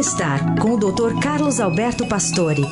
Bem-estar com o Dr. Carlos Alberto Pastore.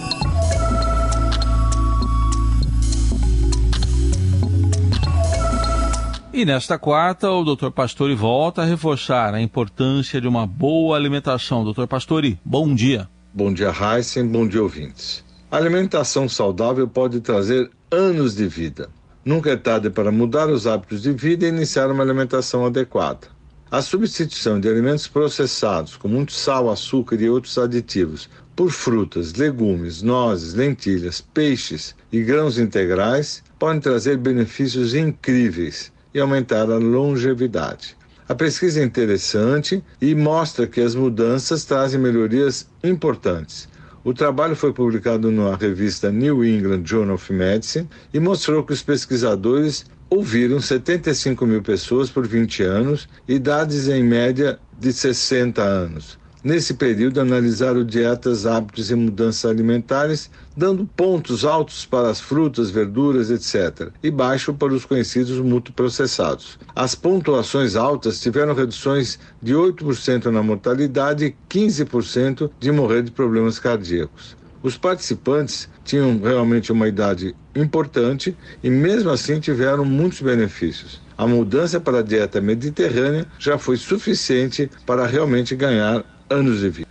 E nesta quarta, o Dr. Pastore volta a reforçar a importância de uma boa alimentação. Dr. Pastore, bom dia. Bom dia, Heisen. Bom dia, ouvintes. A alimentação saudável pode trazer anos de vida. Nunca é tarde para mudar os hábitos de vida e iniciar uma alimentação adequada. A substituição de alimentos processados, com muito sal, açúcar e outros aditivos, por frutas, legumes, nozes, lentilhas, peixes e grãos integrais pode trazer benefícios incríveis e aumentar a longevidade. A pesquisa é interessante e mostra que as mudanças trazem melhorias importantes. O trabalho foi publicado na revista New England Journal of Medicine e mostrou que os pesquisadores ouviram 75 mil pessoas por 20 anos, idades em média de 60 anos. Nesse período, analisaram dietas, hábitos e mudanças alimentares, dando pontos altos para as frutas, verduras, etc., e baixo para os conhecidos multiprocessados. As pontuações altas tiveram reduções de 8% na mortalidade e 15% de morrer de problemas cardíacos. Os participantes tinham realmente uma idade importante e, mesmo assim, tiveram muitos benefícios. A mudança para a dieta mediterrânea já foi suficiente para realmente ganhar anos de vida.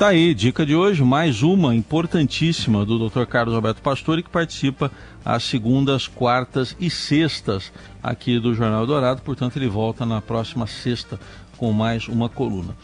Tá aí, dica de hoje, mais uma importantíssima do Dr. Carlos Alberto Pastore, que participa às segundas, quartas e sextas aqui do Jornal Dourado. Portanto, ele volta na próxima sexta com mais uma coluna.